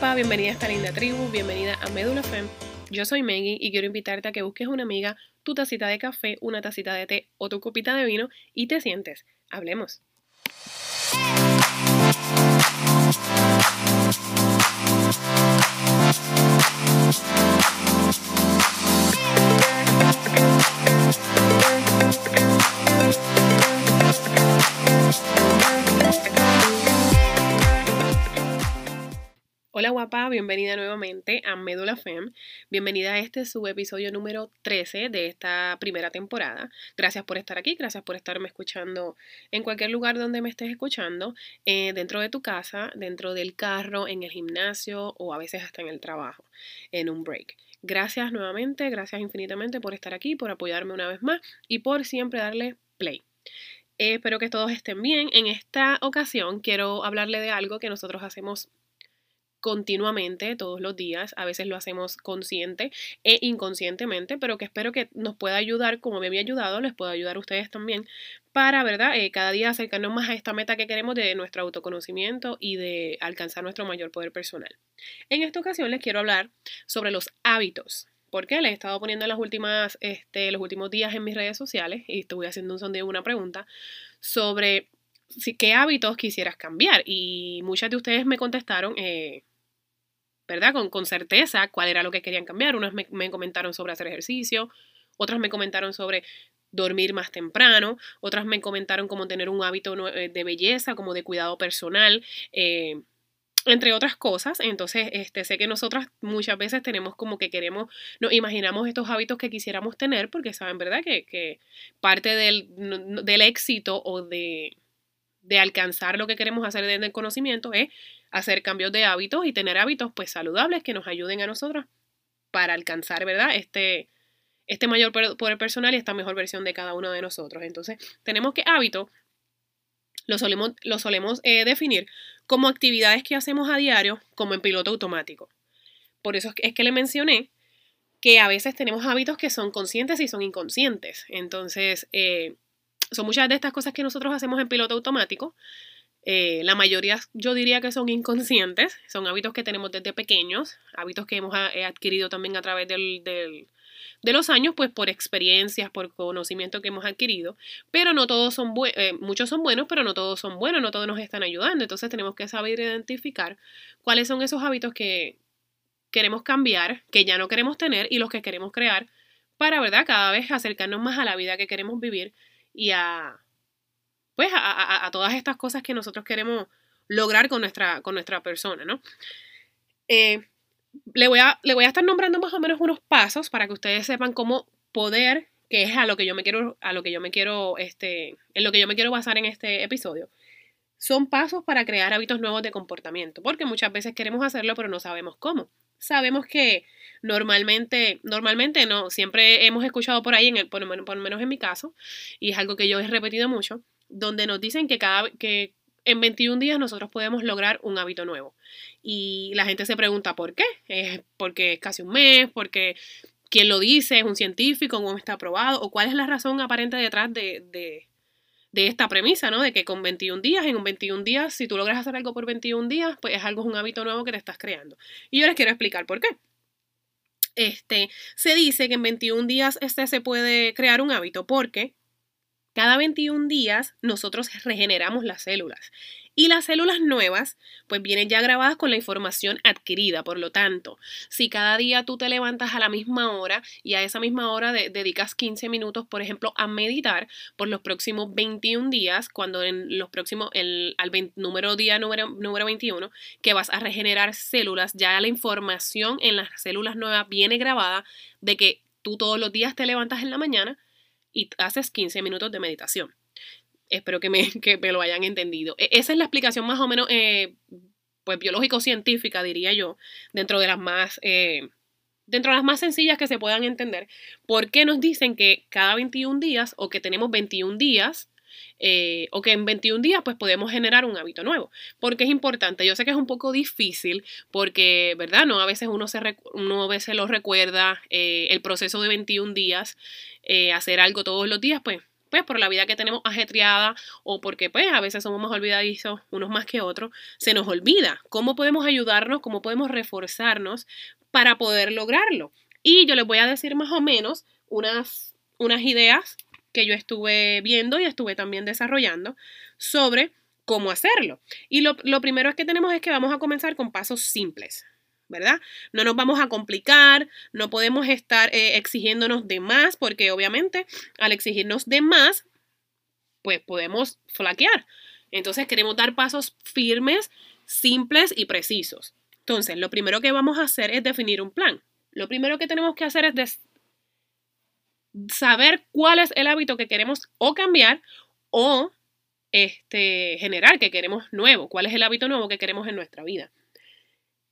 bienvenida a esta linda tribu, bienvenida a Medula Fem. Yo soy Maggie y quiero invitarte a que busques una amiga, tu tacita de café, una tacita de té o tu copita de vino y te sientes. Hablemos. Hola guapa, bienvenida nuevamente a Médula Fem. Bienvenida a este subepisodio número 13 de esta primera temporada. Gracias por estar aquí, gracias por estarme escuchando en cualquier lugar donde me estés escuchando, eh, dentro de tu casa, dentro del carro, en el gimnasio o a veces hasta en el trabajo, en un break. Gracias nuevamente, gracias infinitamente por estar aquí, por apoyarme una vez más y por siempre darle play. Espero que todos estén bien. En esta ocasión quiero hablarle de algo que nosotros hacemos continuamente, todos los días. A veces lo hacemos consciente e inconscientemente, pero que espero que nos pueda ayudar, como me había ayudado, les pueda ayudar a ustedes también, para, ¿verdad? Eh, cada día acercarnos más a esta meta que queremos de nuestro autoconocimiento y de alcanzar nuestro mayor poder personal. En esta ocasión les quiero hablar sobre los hábitos. Porque les he estado poniendo en las últimas, este, los últimos días en mis redes sociales y estuve haciendo un sondeo, una pregunta sobre si, qué hábitos quisieras cambiar. Y muchas de ustedes me contestaron, eh, ¿verdad? Con, con certeza cuál era lo que querían cambiar. Unas me, me comentaron sobre hacer ejercicio, otras me comentaron sobre dormir más temprano, otras me comentaron cómo tener un hábito eh, de belleza, como de cuidado personal, eh, entre otras cosas. Entonces, este, sé que nosotras muchas veces tenemos como que queremos, nos imaginamos estos hábitos que quisiéramos tener, porque saben, ¿verdad? Que, que parte del, del éxito o de, de alcanzar lo que queremos hacer desde el conocimiento es hacer cambios de hábitos y tener hábitos pues saludables que nos ayuden a nosotros para alcanzar, ¿verdad? Este, este mayor poder personal y esta mejor versión de cada uno de nosotros. Entonces, tenemos que hábitos lo solemos, lo solemos eh, definir como actividades que hacemos a diario, como en piloto automático. Por eso es que le mencioné que a veces tenemos hábitos que son conscientes y son inconscientes. Entonces, eh, son muchas de estas cosas que nosotros hacemos en piloto automático, eh, la mayoría yo diría que son inconscientes, son hábitos que tenemos desde pequeños, hábitos que hemos eh, adquirido también a través del, del, de los años, pues por experiencias, por conocimiento que hemos adquirido, pero no todos son buenos, eh, muchos son buenos, pero no todos son buenos, no todos nos están ayudando, entonces tenemos que saber identificar cuáles son esos hábitos que queremos cambiar, que ya no queremos tener y los que queremos crear para, ¿verdad?, cada vez acercarnos más a la vida que queremos vivir y a pues a, todas estas cosas que nosotros queremos lograr con nuestra, con nuestra persona, ¿no? Eh, le, voy a, le voy a estar nombrando más o menos unos pasos para que ustedes sepan cómo poder, que es a lo que yo me quiero, a lo que yo me quiero, este, en lo que yo me quiero basar en este episodio. Son pasos para crear hábitos nuevos de comportamiento, porque muchas veces queremos hacerlo, pero no sabemos cómo. Sabemos que normalmente, normalmente no, siempre hemos escuchado por ahí, en el, por, por lo menos en mi caso, y es algo que yo he repetido mucho, donde nos dicen que cada que en 21 días nosotros podemos lograr un hábito nuevo. Y la gente se pregunta por qué. ¿Es porque es casi un mes? ¿Porque quién lo dice? ¿Es un científico? ¿Cómo está aprobado? ¿O cuál es la razón aparente detrás de, de, de, esta premisa, ¿no? De que con 21 días, en un 21 días, si tú logras hacer algo por 21 días, pues es algo, es un hábito nuevo que te estás creando. Y yo les quiero explicar por qué. Este, se dice que en 21 días este se puede crear un hábito porque cada 21 días nosotros regeneramos las células y las células nuevas pues vienen ya grabadas con la información adquirida. Por lo tanto, si cada día tú te levantas a la misma hora y a esa misma hora dedicas 15 minutos, por ejemplo, a meditar por los próximos 21 días, cuando en los próximos, el, al número día número, número 21, que vas a regenerar células, ya la información en las células nuevas viene grabada de que tú todos los días te levantas en la mañana y haces 15 minutos de meditación. Espero que me, me lo hayan entendido. E, esa es la explicación más o menos, eh, pues biológico-científica, diría yo, dentro de las más... Eh, dentro de las más sencillas que se puedan entender, ¿por qué nos dicen que cada 21 días o que tenemos 21 días eh, o que en 21 días pues podemos generar un hábito nuevo. Porque es importante, yo sé que es un poco difícil porque, ¿verdad? No, a veces uno, se a veces lo recuerda, el proceso de 21 días, hacer algo todos los días, pues pues por la vida que tenemos ajetreada o porque pues a veces somos más olvidadizos unos más que otros, se nos olvida cómo podemos ayudarnos, cómo podemos reforzarnos para poder lograrlo. Y yo les voy a decir más o menos unas, unas ideas que yo estuve viendo y estuve también desarrollando sobre cómo hacerlo. Y lo, lo primero que tenemos es que vamos a comenzar con pasos simples. ¿verdad? No nos vamos a complicar, no podemos estar eh, exigiéndonos de más, porque obviamente al exigirnos de más, pues podemos flaquear. Entonces queremos dar pasos firmes, simples y precisos. Entonces, lo primero que vamos a hacer es definir un plan. Lo primero que tenemos que hacer es saber cuál es el hábito que queremos o cambiar o este, generar, que queremos nuevo, cuál es el hábito nuevo que queremos en nuestra vida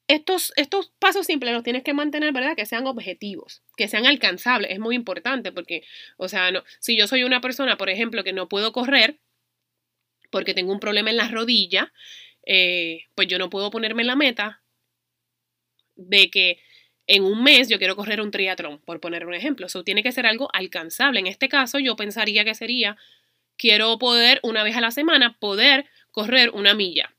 estos, estos pasos simples los tienes que mantener, ¿verdad? Que sean objetivos, que sean alcanzables. Es muy importante porque, o sea, no, si yo soy una persona, por ejemplo, que no puedo correr porque tengo un problema en la rodilla, eh, pues yo no puedo ponerme la meta de que en un mes yo quiero correr un triatlón, por poner un ejemplo. Eso tiene que ser algo alcanzable. En este caso, yo pensaría que sería, quiero poder, una vez a la semana, poder correr una milla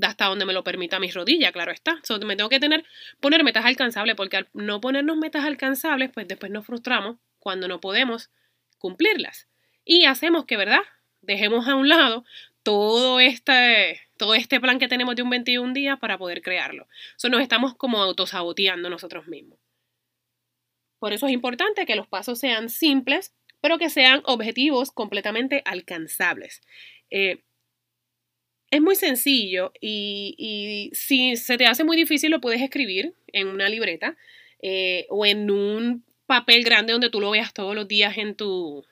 hasta donde me lo permita mi rodilla, claro está. me tengo que tener, poner metas alcanzables, porque al no ponernos metas alcanzables, pues después nos frustramos cuando no podemos cumplirlas. Y hacemos que, ¿verdad? Dejemos a un lado todo este, todo este plan que tenemos de un 21 días para poder crearlo. Eso nos estamos como autosaboteando nosotros mismos. Por eso es importante que los pasos sean simples, pero que sean objetivos completamente alcanzables. Eh, es muy sencillo y, si se te hace muy difícil lo puedes escribir en una libreta eh, o en un papel grande donde tú lo veas todos los días en tu,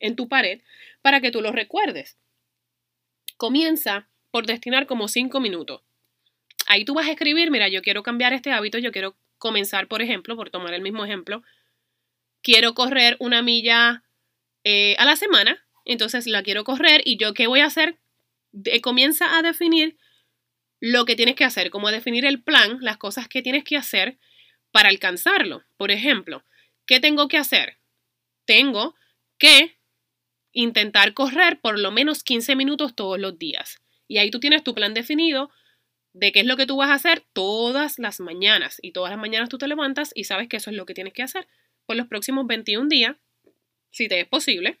en tu pared para que tú lo recuerdes. Comienza por destinar como cinco minutos. Ahí tú vas a escribir, mira, yo quiero cambiar este hábito, yo quiero comenzar, por ejemplo, por tomar el mismo ejemplo, quiero correr una milla eh, a la semana, entonces la quiero correr y yo qué voy a hacer comienza a definir lo que tienes que hacer, como definir el plan, las cosas que tienes que hacer para alcanzarlo. Por ejemplo, ¿qué tengo que hacer? Tengo que intentar correr por lo menos 15 minutos todos los días. Y ahí tú tienes tu plan definido de qué es lo que tú vas a hacer todas las mañanas. Y todas las mañanas tú te levantas y sabes que eso es lo que tienes que hacer por los próximos 21 días, si te es posible.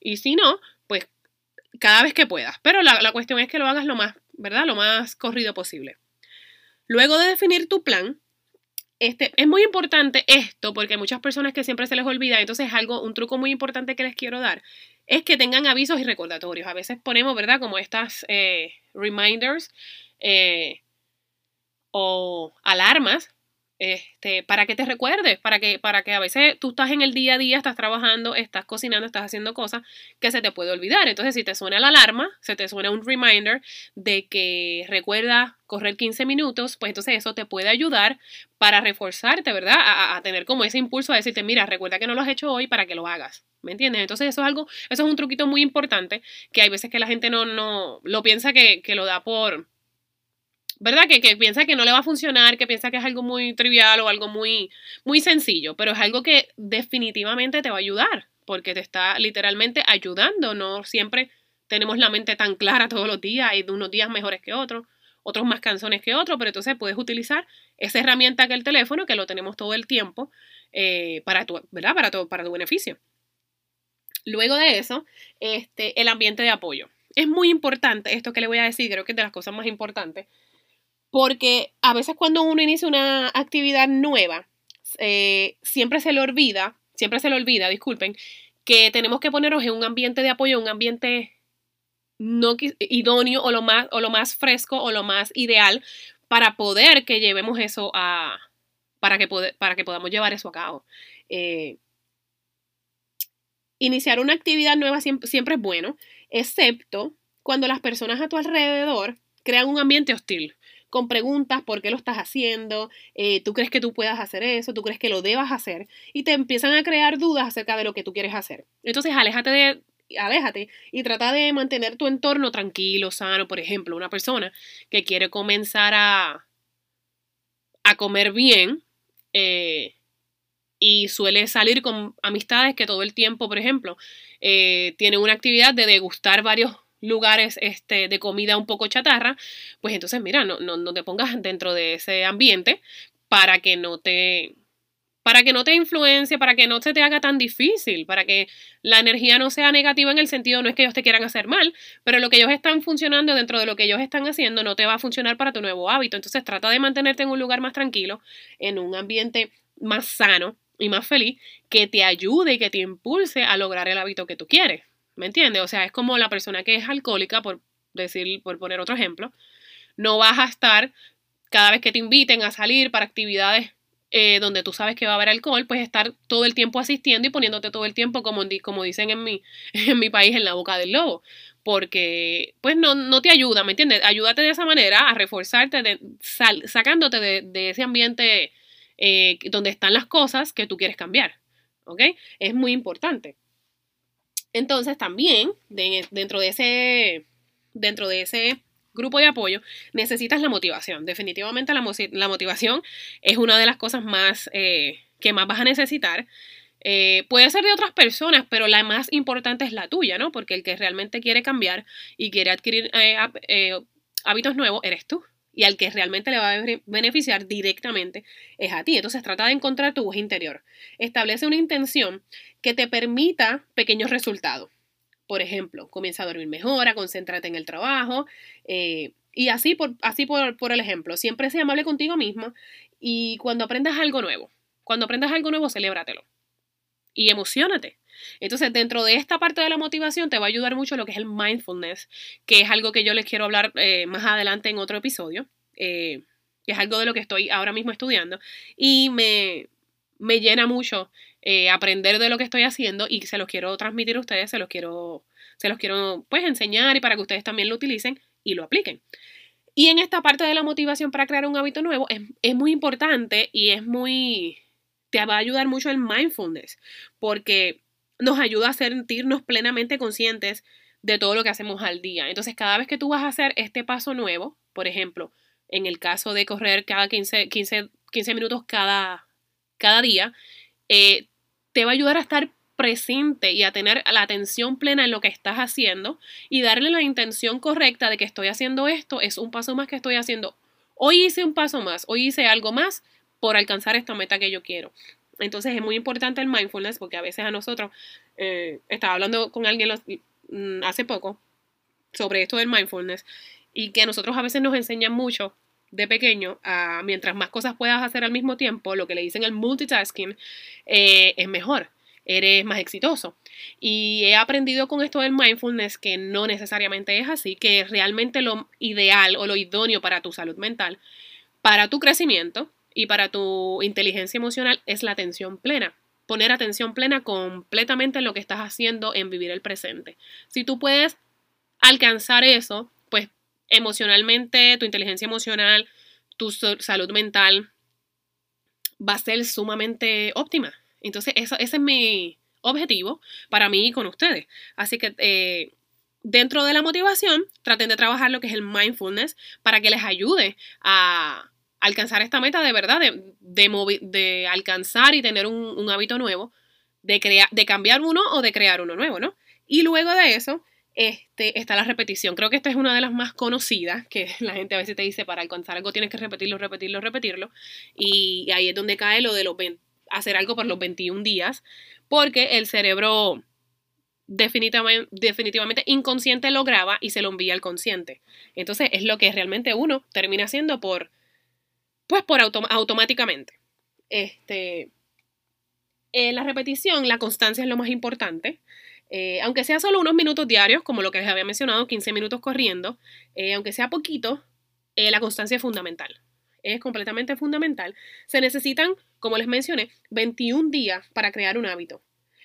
Y si no, pues cada vez que puedas. Pero la, cuestión es que lo hagas lo más, ¿verdad? Lo más corrido posible. Luego de definir tu plan, este, es muy importante esto porque muchas personas que siempre se les olvida, entonces algo, un truco muy importante que les quiero dar es que tengan avisos y recordatorios. A veces ponemos, ¿verdad? Como estas eh, reminders eh, o alarmas este, para que te recuerdes, para que, para que a veces tú estás en el día a día, estás trabajando, estás cocinando, estás haciendo cosas que se te puede olvidar. Entonces, si te suena la alarma, se te suena un reminder de que recuerda correr 15 minutos, pues entonces eso te puede ayudar para reforzarte, ¿verdad? A, tener como ese impulso a decirte, mira, recuerda que no lo has hecho hoy para que lo hagas. ¿Me entiendes? Entonces eso es algo, eso es un truquito muy importante que hay veces que la gente no, no lo piensa que, que lo da por, ¿verdad? Que, piensa que no le va a funcionar, que piensa que es algo muy trivial o algo muy, muy sencillo, pero es algo que definitivamente te va a ayudar, porque te está literalmente ayudando, no siempre tenemos la mente tan clara todos los días, hay unos días mejores que otros, otros más canzones que otros, pero entonces puedes utilizar esa herramienta que el teléfono, que lo tenemos todo el tiempo, eh, para, tu, ¿verdad? Para, tu, para tu beneficio. Luego de eso, este, el ambiente de apoyo. Es muy importante esto que le voy a decir, creo que es de las cosas más importantes, porque a veces cuando uno inicia una actividad nueva, eh, siempre se le olvida, siempre se le olvida, disculpen, que tenemos que ponernos en un ambiente de apoyo, un ambiente no idóneo o lo más, o lo más fresco o lo más ideal para poder que llevemos eso a, para que, para que podamos llevar eso a cabo. Eh, iniciar una actividad nueva siempre, siempre, es bueno, excepto cuando las personas a tu alrededor crean un ambiente hostil con preguntas, ¿por qué lo estás haciendo? Eh, ¿Tú crees que tú puedas hacer eso? ¿Tú crees que lo debas hacer? Y te empiezan a crear dudas acerca de lo que tú quieres hacer. Entonces, aléjate de, aléjate y trata de mantener tu entorno tranquilo, sano. Por ejemplo, una persona que quiere comenzar a, a comer bien, eh, y suele salir con amistades que todo el tiempo, por ejemplo, eh, tienen una actividad de degustar varios lugares este, de comida un poco chatarra, pues entonces mira, no, no, no te pongas dentro de ese ambiente para que no te para que no te influencie, para que no se te haga tan difícil, para que la energía no sea negativa en el sentido, no es que ellos te quieran hacer mal, pero lo que ellos están funcionando dentro de lo que ellos están haciendo no te va a funcionar para tu nuevo hábito. Entonces trata de mantenerte en un lugar más tranquilo, en un ambiente más sano y más feliz, que te ayude y que te impulse a lograr el hábito que tú quieres. ¿Me entiendes? O sea, es como la persona que es alcohólica, por decir, por poner otro ejemplo, no vas a estar cada vez que te inviten a salir para actividades eh, donde tú sabes que va a haber alcohol, pues estar todo el tiempo asistiendo y poniéndote todo el tiempo, como, dicen en mi, en mi país, en la boca del lobo. Porque, pues, no, no te ayuda, ¿me entiendes? Ayúdate de esa manera a reforzarte, de, sacándote de, de, ese ambiente eh, donde están las cosas que tú quieres cambiar. ¿Ok? Es muy importante. Entonces, también, dentro de ese, dentro de ese grupo de apoyo, necesitas la motivación. Definitivamente la, la motivación es una de las cosas más eh, que más vas a necesitar. Eh, puede ser de otras personas, pero la más importante es la tuya, ¿no? Porque el que realmente quiere cambiar y quiere adquirir eh, hábitos nuevos eres tú. Y al que realmente le va a beneficiar directamente es a ti. Entonces trata de encontrar tu voz interior. Establece una intención que te permita pequeños resultados. Por ejemplo, comienza a dormir mejor, concéntrate en el trabajo. Eh, y así, por, así por, por el ejemplo, siempre sé amable contigo mismo y cuando aprendas algo nuevo, cuando aprendas algo nuevo, celébratelo. Y emocionate. Entonces, dentro de esta parte de la motivación te va a ayudar mucho lo que es el mindfulness, que es algo que yo les quiero hablar eh, más adelante en otro episodio, eh, que es algo de lo que estoy ahora mismo estudiando. Y me, me llena mucho eh, aprender de lo que estoy haciendo y se los quiero transmitir a ustedes, se los quiero, se los quiero pues enseñar y para que ustedes también lo utilicen y lo apliquen. Y en esta parte de la motivación para crear un hábito nuevo es, es muy importante y es muy, te va a ayudar mucho el mindfulness, porque nos ayuda a sentirnos plenamente conscientes de todo lo que hacemos al día. Entonces, cada vez que tú vas a hacer este paso nuevo, por ejemplo, en el caso de correr cada 15, 15, 15 minutos cada, cada día, eh, te va a ayudar a estar presente y a tener la atención plena en lo que estás haciendo y darle la intención correcta de que estoy haciendo esto, es un paso más que estoy haciendo. Hoy hice un paso más, hoy hice algo más por alcanzar esta meta que yo quiero. Entonces es muy importante el mindfulness porque a veces a nosotros, eh, estaba hablando con alguien mm, hace poco sobre esto del mindfulness y que a nosotros a veces nos enseñan mucho de pequeño a mientras más cosas puedas hacer al mismo tiempo, lo que le dicen el multitasking, eh, es mejor, eres más exitoso. Y he aprendido con esto del mindfulness que no necesariamente es así, que realmente lo ideal o lo idóneo para tu salud mental, para tu crecimiento y para tu inteligencia emocional es la atención plena. Poner atención plena completamente en lo que estás haciendo en vivir el presente. Si tú puedes alcanzar eso, emocionalmente, tu inteligencia emocional, tu salud mental va a ser sumamente óptima. Entonces, eso, ese es mi objetivo para mí y con ustedes. Así que eh, dentro de la motivación, traten de trabajar lo que es el mindfulness para que les ayude a alcanzar esta meta de verdad, de, de, alcanzar y tener un, hábito nuevo, de, crear, de cambiar uno o de crear uno nuevo, ¿no? Y luego de eso, este, está la repetición. Creo que esta es una de las más conocidas, que la gente a veces te dice, para alcanzar algo tienes que repetirlo, repetirlo, repetirlo. Y ahí es donde cae lo de los hacer algo por los 21 días, porque el cerebro definitivamente, definitivamente inconsciente lo graba y se lo envía al consciente. Entonces es lo que realmente uno termina haciendo por, pues por automáticamente. Este, en la repetición, la constancia es lo más importante. Eh, aunque sea solo unos minutos diarios, como lo que les había mencionado, 15 minutos corriendo, eh, aunque sea poquito, eh, la constancia es fundamental. Es completamente fundamental. Se necesitan, como les mencioné, 21 días para crear un hábito.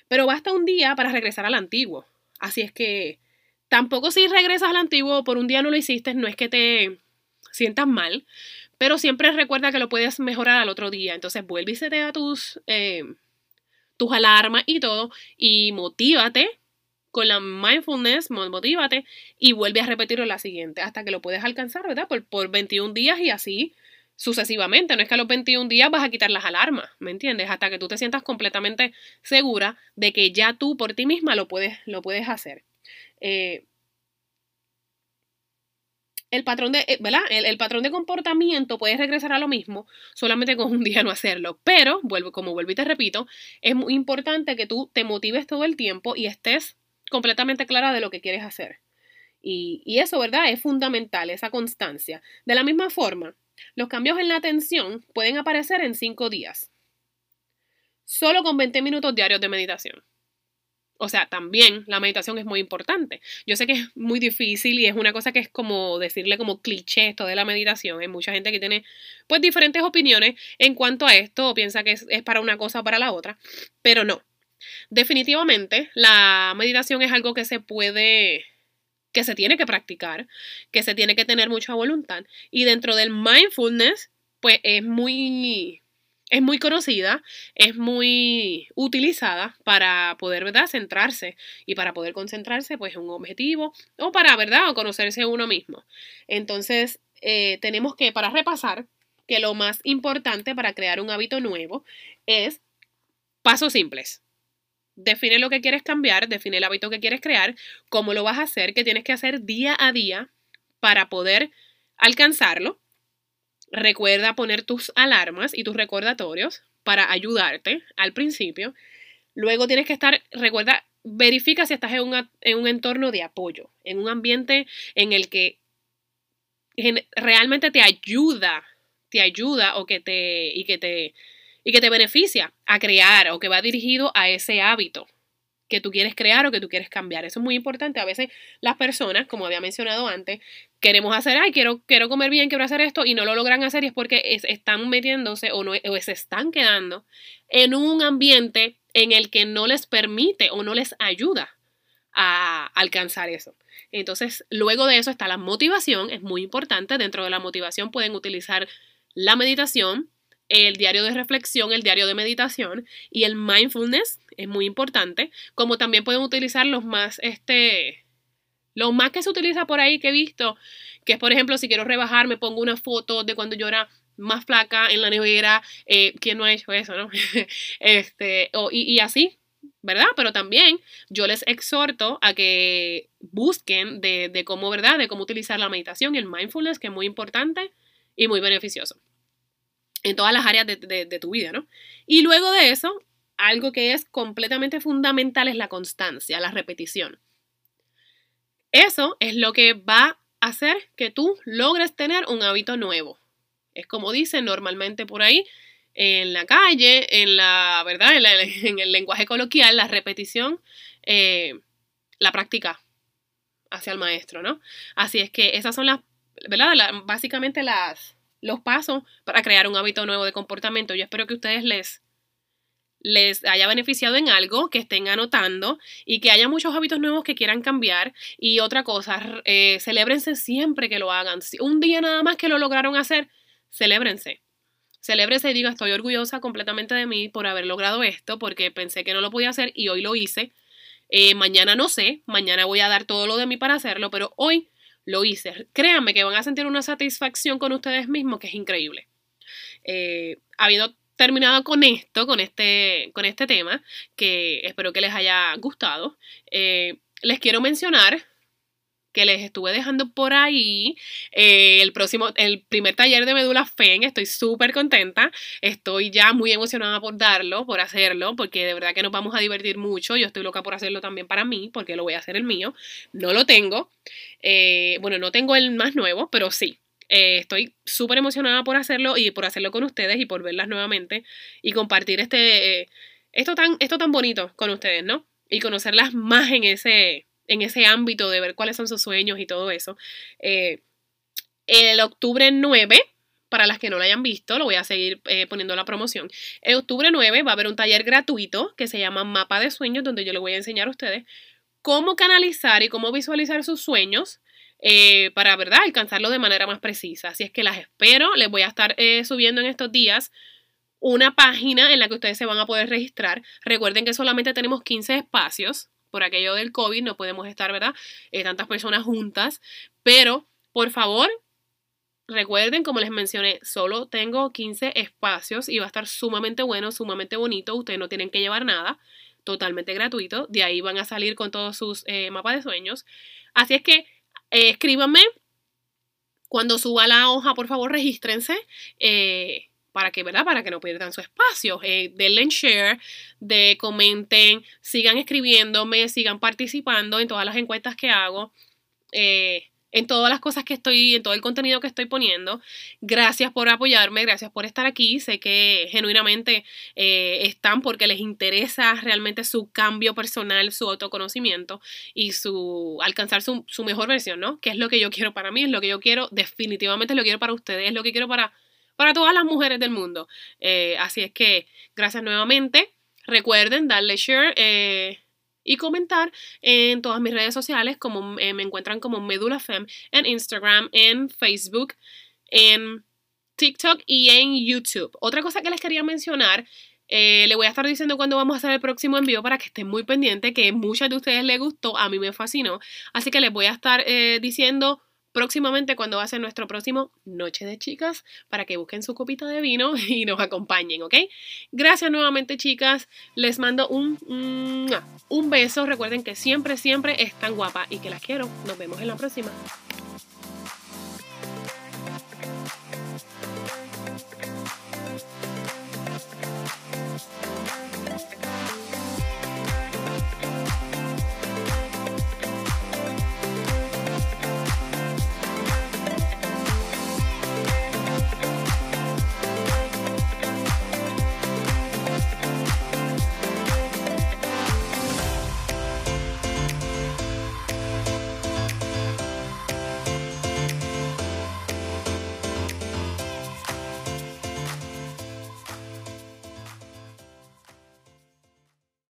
Pero basta un día para regresar al antiguo. Así es que tampoco si regresas al antiguo por un día no lo hiciste, no es que te sientas mal, pero siempre recuerda que lo puedes mejorar al otro día. Entonces vuelve y tus tus alarmas y todo, y motívate con la mindfulness, motívate y vuelve a repetirlo la siguiente hasta que lo puedes alcanzar, ¿verdad? Por, por 21 días y así sucesivamente. No es que a los 21 días vas a quitar las alarmas, ¿me entiendes? Hasta que tú te sientas completamente segura de que ya tú por ti misma lo puedes, lo puedes hacer. Eh, el patrón de, eh. El, patrón de comportamiento puede regresar a lo mismo, solamente con un día no hacerlo. Pero, vuelvo, como vuelvo y te repito, es muy importante que tú te motives todo el tiempo y estés completamente clara de lo que quieres hacer. Y, y eso, ¿verdad? Es fundamental, esa constancia. De la misma forma, los cambios en la atención pueden aparecer en cinco días, solo con 20 minutos diarios de meditación. O sea, también la meditación es muy importante. Yo sé que es muy difícil y es una cosa que es como decirle como cliché esto de la meditación. Hay mucha gente que tiene pues diferentes opiniones en cuanto a esto o piensa que es, para una cosa o para la otra, pero no. Definitivamente la meditación es algo que se puede que se tiene que practicar, que se tiene que tener mucha voluntad. Y dentro del mindfulness, pues es muy, es muy conocida, es muy utilizada para poder, ¿verdad?, centrarse y para poder concentrarse, pues, en un objetivo o para, ¿verdad?, o conocerse uno mismo. Entonces, eh, tenemos que, para repasar, que lo más importante para crear un hábito nuevo es pasos simples define lo que quieres cambiar, define el hábito que quieres crear, cómo lo vas a hacer, qué tienes que hacer día a día para poder alcanzarlo. Recuerda poner tus alarmas y tus recordatorios para ayudarte al principio. Luego tienes que estar, recuerda, verifica si estás en un, en un entorno de apoyo, en un ambiente en el que realmente te ayuda, te ayuda o que te, y que te y que te beneficia a crear o que va dirigido a ese hábito que tú quieres crear o que tú quieres cambiar. Eso es muy importante. A veces las personas, como había mencionado antes, queremos hacer, ay, quiero, quiero comer bien, quiero hacer esto y no lo logran hacer y es porque están metiéndose o, no, o se están quedando en un ambiente en el que no les permite o no les ayuda a alcanzar eso. Entonces, luego de eso está la motivación, es muy importante. Dentro de la motivación pueden utilizar la meditación, el diario de reflexión, el diario de meditación y el mindfulness es muy importante, como también pueden utilizar los más, este, lo más que se utiliza por ahí que he visto, que es por ejemplo si quiero rebajar me pongo una foto de cuando yo era más flaca en la nevera, eh, ¿quién no ha hecho eso, no? este, y, así, ¿verdad? Pero también yo les exhorto a que busquen de, de cómo, ¿verdad? De cómo utilizar la meditación y el mindfulness, que es muy importante y muy beneficioso en todas las áreas de, tu vida, ¿no? Y luego de eso, algo que es completamente fundamental es la constancia, la repetición. Eso es lo que va a hacer que tú logres tener un hábito nuevo. Es como dicen normalmente por ahí, en la calle, en la, ¿verdad? En, el lenguaje coloquial, la repetición, eh, la práctica hacia el maestro, ¿no? Así es que esas son las, ¿verdad? básicamente las, los pasos para crear un hábito nuevo de comportamiento. Yo espero que ustedes les, les haya beneficiado en algo, que estén anotando y que haya muchos hábitos nuevos que quieran cambiar. Y otra cosa, eh, celébrense siempre que lo hagan. Si un día nada más que lo lograron hacer, celébrense. Celébrense y diga, estoy orgullosa completamente de mí por haber logrado esto, porque pensé que no lo podía hacer y hoy lo hice. Eh, mañana no sé, mañana voy a dar todo lo de mí para hacerlo, pero hoy lo hice. Créanme que van a sentir una satisfacción con ustedes mismos que es increíble. Eh, habiendo terminado con esto, con este, con este tema, que espero que les haya gustado, eh, les quiero mencionar que les estuve dejando por ahí. Eh, el próximo, el primer taller de Medula FEN, estoy súper contenta. Estoy ya muy emocionada por darlo, por hacerlo, porque de verdad que nos vamos a divertir mucho. Yo estoy loca por hacerlo también para mí, porque lo voy a hacer el mío. No lo tengo. Eh, bueno, no tengo el más nuevo, pero sí. Eh, estoy súper emocionada por hacerlo y por hacerlo con ustedes y por verlas nuevamente y compartir este, esto, tan, esto tan bonito con ustedes, ¿no? Y conocerlas más en ese, en ese ámbito de ver cuáles son sus sueños y todo eso. Eh, el octubre 9, para las que no lo hayan visto, lo voy a seguir eh, poniendo la promoción. El octubre 9 va a haber un taller gratuito que se llama Mapa de Sueños, donde yo les voy a enseñar a ustedes cómo canalizar y cómo visualizar sus sueños eh, para, ¿verdad?, alcanzarlo de manera más precisa. Así es que las espero. Les voy a estar subiendo en estos días una página en la que ustedes se van a poder registrar. Recuerden que solamente tenemos 15 espacios por aquello del COVID, no podemos estar, ¿verdad? Eh, tantas personas juntas, pero por favor, Recuerden, como les mencioné, solo tengo 15 espacios y va a estar sumamente bueno, sumamente bonito. Ustedes no tienen que llevar nada, totalmente gratuito. De ahí van a salir con todos sus eh, mapas de sueños. Así es que eh, escríbanme. Cuando suba la hoja, por favor, regístrense. Eh, para que, ¿verdad? Para que no pierdan su espacio. denle en share, de comenten, sigan escribiéndome, sigan participando en todas las encuestas que hago. Eh, en todas las cosas que estoy, en todo el contenido que estoy poniendo. Gracias por apoyarme, gracias por estar aquí. Sé que genuinamente eh, están porque les interesa realmente su cambio personal, su autoconocimiento y su alcanzar su, mejor versión, ¿no? Que es lo que yo quiero para mí, es lo que yo quiero, definitivamente lo quiero para ustedes, es lo que quiero para, para todas las mujeres del mundo. Eh, así es que gracias nuevamente. Recuerden darle share. Eh, y comentar en todas mis redes sociales, como eh, me encuentran como Medula Fem en Instagram, en Facebook, en TikTok y en YouTube. Otra cosa que les quería mencionar eh, le voy a estar diciendo cuándo vamos a hacer el próximo envío para que estén muy pendientes, que muchas de ustedes les gustó, a mí me fascinó. Así que les voy a estar eh, diciendo próximamente cuando va a ser nuestro próximo Noche de Chicas para que busquen su copita de vino y nos acompañen, ¿ok? Gracias nuevamente, chicas. Les mando un, un beso. Recuerden que siempre, siempre están guapa y que las quiero. Nos vemos en la próxima.